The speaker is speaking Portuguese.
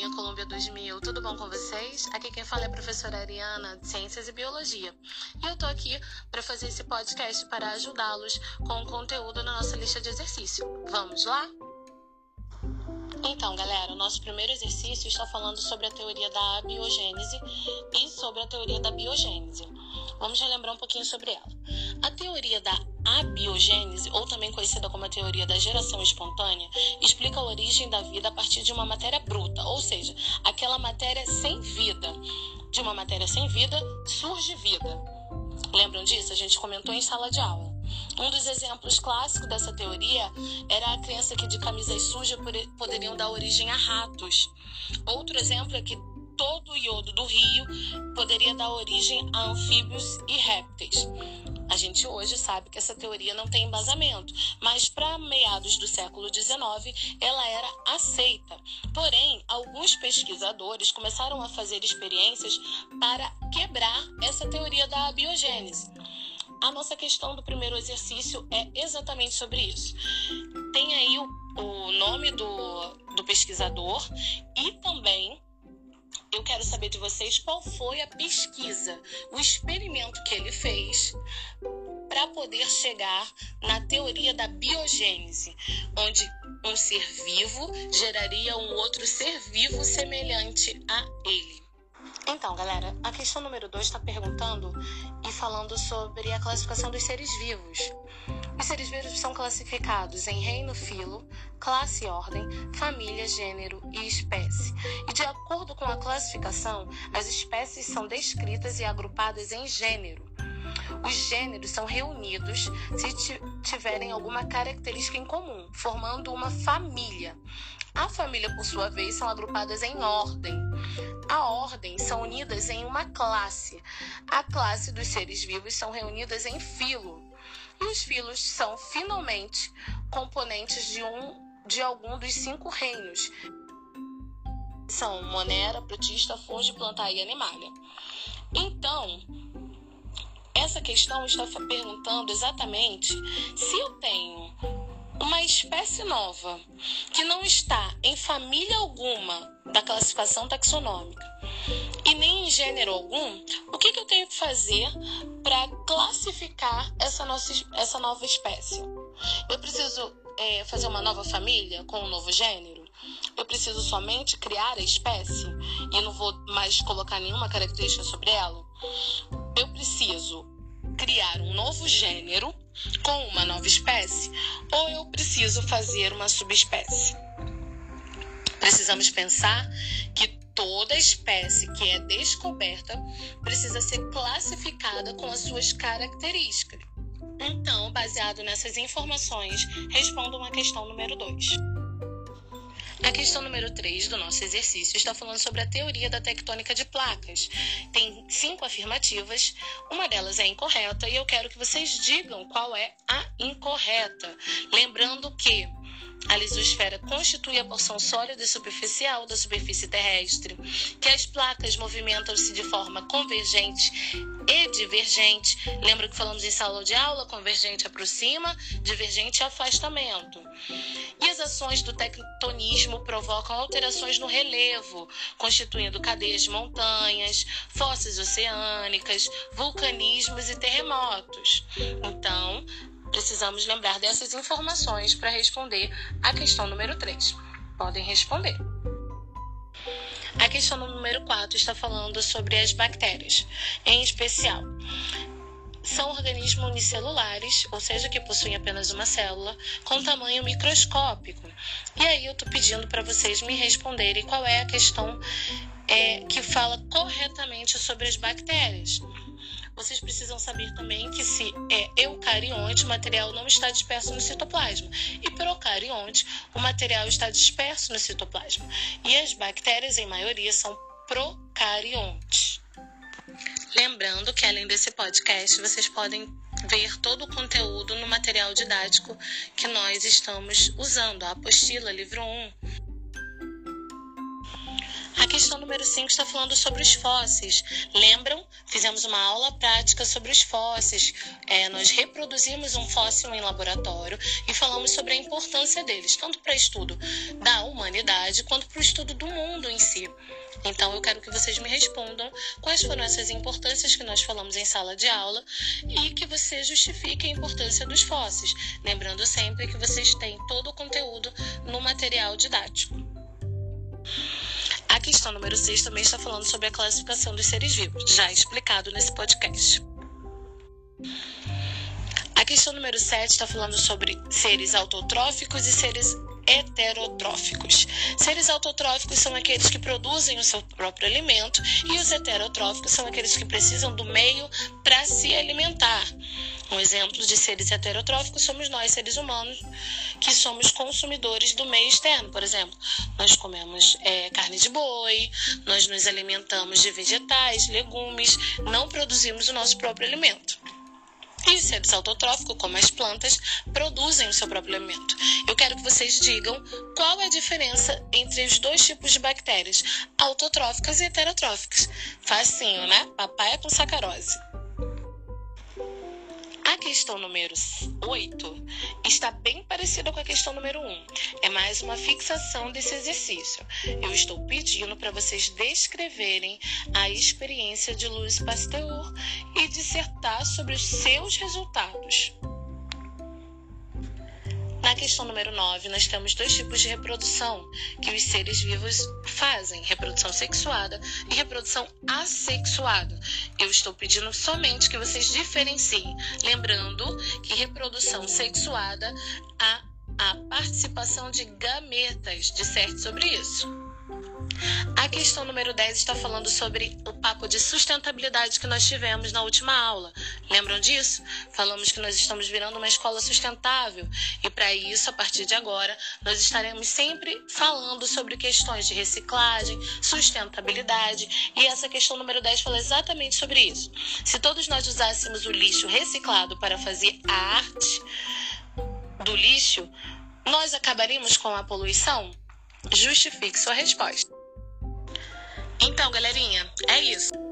galerinha Colômbia 2000, tudo bom com vocês? Aqui quem fala é a professora Ariana, de Ciências e Biologia. E eu tô aqui para fazer esse podcast para ajudá-los com o conteúdo na nossa lista de exercício. Vamos lá? Então, galera, o nosso primeiro exercício está falando sobre a teoria da abiogênese e sobre a teoria da biogênese. Vamos relembrar um pouquinho sobre ela. A teoria da abiogênese, ou também conhecida como a teoria da geração espontânea, explica a origem da vida a partir de uma matéria bruta, ou seja, aquela matéria sem vida. De uma matéria sem vida surge vida. Lembram disso? A gente comentou em sala de aula. Um dos exemplos clássicos dessa teoria era a crença que de camisas sujas poderiam dar origem a ratos. Outro exemplo é que todo o iodo do rio poderia dar origem a anfíbios e répteis. A gente hoje sabe que essa teoria não tem embasamento, mas para meados do século XIX ela era aceita. Porém, alguns pesquisadores começaram a fazer experiências para quebrar essa teoria da biogênese. A nossa questão do primeiro exercício é exatamente sobre isso. Tem aí o, o nome do, do pesquisador e também saber de vocês qual foi a pesquisa, o experimento que ele fez para poder chegar na teoria da biogênese, onde um ser vivo geraria um outro ser vivo semelhante a ele. Então, galera, a questão número 2 está perguntando e falando sobre a classificação dos seres vivos. Os seres vivos são classificados em reino, filo, classe, ordem, família, gênero e espécie. E de acordo com a classificação, as espécies são descritas e agrupadas em gênero. Os gêneros são reunidos se tiverem alguma característica em comum, formando uma família. A família, por sua vez, são agrupadas em ordem. A ordem são unidas em uma classe. A classe dos seres vivos são reunidas em filo. E os filos são finalmente componentes de um de algum dos cinco reinos. São monera, protista, fungo, plantae e animalia. Então, essa questão está perguntando exatamente se eu tenho uma espécie nova que não está em família alguma da classificação taxonômica e nem em gênero algum, o que, que eu tenho que fazer para classificar essa, nossa, essa nova espécie? Eu preciso é, fazer uma nova família com um novo gênero? Eu preciso somente criar a espécie e não vou mais colocar nenhuma característica sobre ela? Eu preciso criar um novo gênero com uma nova espécie ou eu preciso fazer uma subespécie? Precisamos pensar que toda espécie que é descoberta precisa ser classificada com as suas características. Então, baseado nessas informações, respondam a questão número 2. A questão número 3 do nosso exercício está falando sobre a teoria da tectônica de placas. Tem cinco afirmativas, uma delas é incorreta e eu quero que vocês digam qual é a incorreta. Lembrando que a lisosfera constitui a porção sólida e superficial da superfície terrestre, que as placas movimentam-se de forma convergente e divergente. Lembra que falamos em sala de aula? Convergente aproxima, divergente afastamento. E as ações do tectonismo provocam alterações no relevo, constituindo cadeias de montanhas, fossas oceânicas, vulcanismos e terremotos. Então, Precisamos lembrar dessas informações para responder a questão número 3. Podem responder. A questão número 4 está falando sobre as bactérias, em especial. São organismos unicelulares, ou seja, que possuem apenas uma célula, com tamanho microscópico. E aí eu estou pedindo para vocês me responderem qual é a questão é, que fala corretamente sobre as bactérias vocês precisam saber também que se é eucarionte, o material não está disperso no citoplasma. E procarionte, o material está disperso no citoplasma. E as bactérias, em maioria, são procariontes. Lembrando que além desse podcast, vocês podem ver todo o conteúdo no material didático que nós estamos usando, a apostila, livro 1. Questão número 5 está falando sobre os fósseis. Lembram? Fizemos uma aula prática sobre os fósseis. É, nós reproduzimos um fóssil em laboratório e falamos sobre a importância deles, tanto para estudo da humanidade quanto para o estudo do mundo em si. Então, eu quero que vocês me respondam quais foram essas importâncias que nós falamos em sala de aula e que você justifique a importância dos fósseis. Lembrando sempre que vocês têm todo o conteúdo no material didático. Questão número 6 também está falando sobre a classificação dos seres vivos, já explicado nesse podcast. A questão número 7 está falando sobre seres autotróficos e seres heterotróficos. Seres autotróficos são aqueles que produzem o seu próprio alimento e os heterotróficos são aqueles que precisam do meio para se alimentar. Um exemplo de seres heterotróficos somos nós, seres humanos, que somos consumidores do meio externo. Por exemplo, nós comemos é, carne de boi, nós nos alimentamos de vegetais, legumes, não produzimos o nosso próprio alimento. E os seres autotróficos, como as plantas, produzem o seu próprio alimento. Eu quero que vocês digam qual é a diferença entre os dois tipos de bactérias, autotróficas e heterotróficas. Facinho, né? Papai é com sacarose. Questão número 8 está bem parecida com a questão número 1. É mais uma fixação desse exercício. Eu estou pedindo para vocês descreverem a experiência de Louis Pasteur e dissertar sobre os seus resultados. Na questão número 9, nós temos dois tipos de reprodução que os seres vivos fazem: reprodução sexuada e reprodução assexuada. Eu estou pedindo somente que vocês diferenciem, lembrando que reprodução sexuada há a participação de gametas, disserte sobre isso. A questão número 10 está falando sobre o papo de sustentabilidade que nós tivemos na última aula. Lembram disso? Falamos que nós estamos virando uma escola sustentável e para isso, a partir de agora, nós estaremos sempre falando sobre questões de reciclagem, sustentabilidade e essa questão número 10 fala exatamente sobre isso. Se todos nós usássemos o lixo reciclado para fazer a arte do lixo, nós acabaríamos com a poluição? Justifique sua resposta. Então, galerinha, é isso.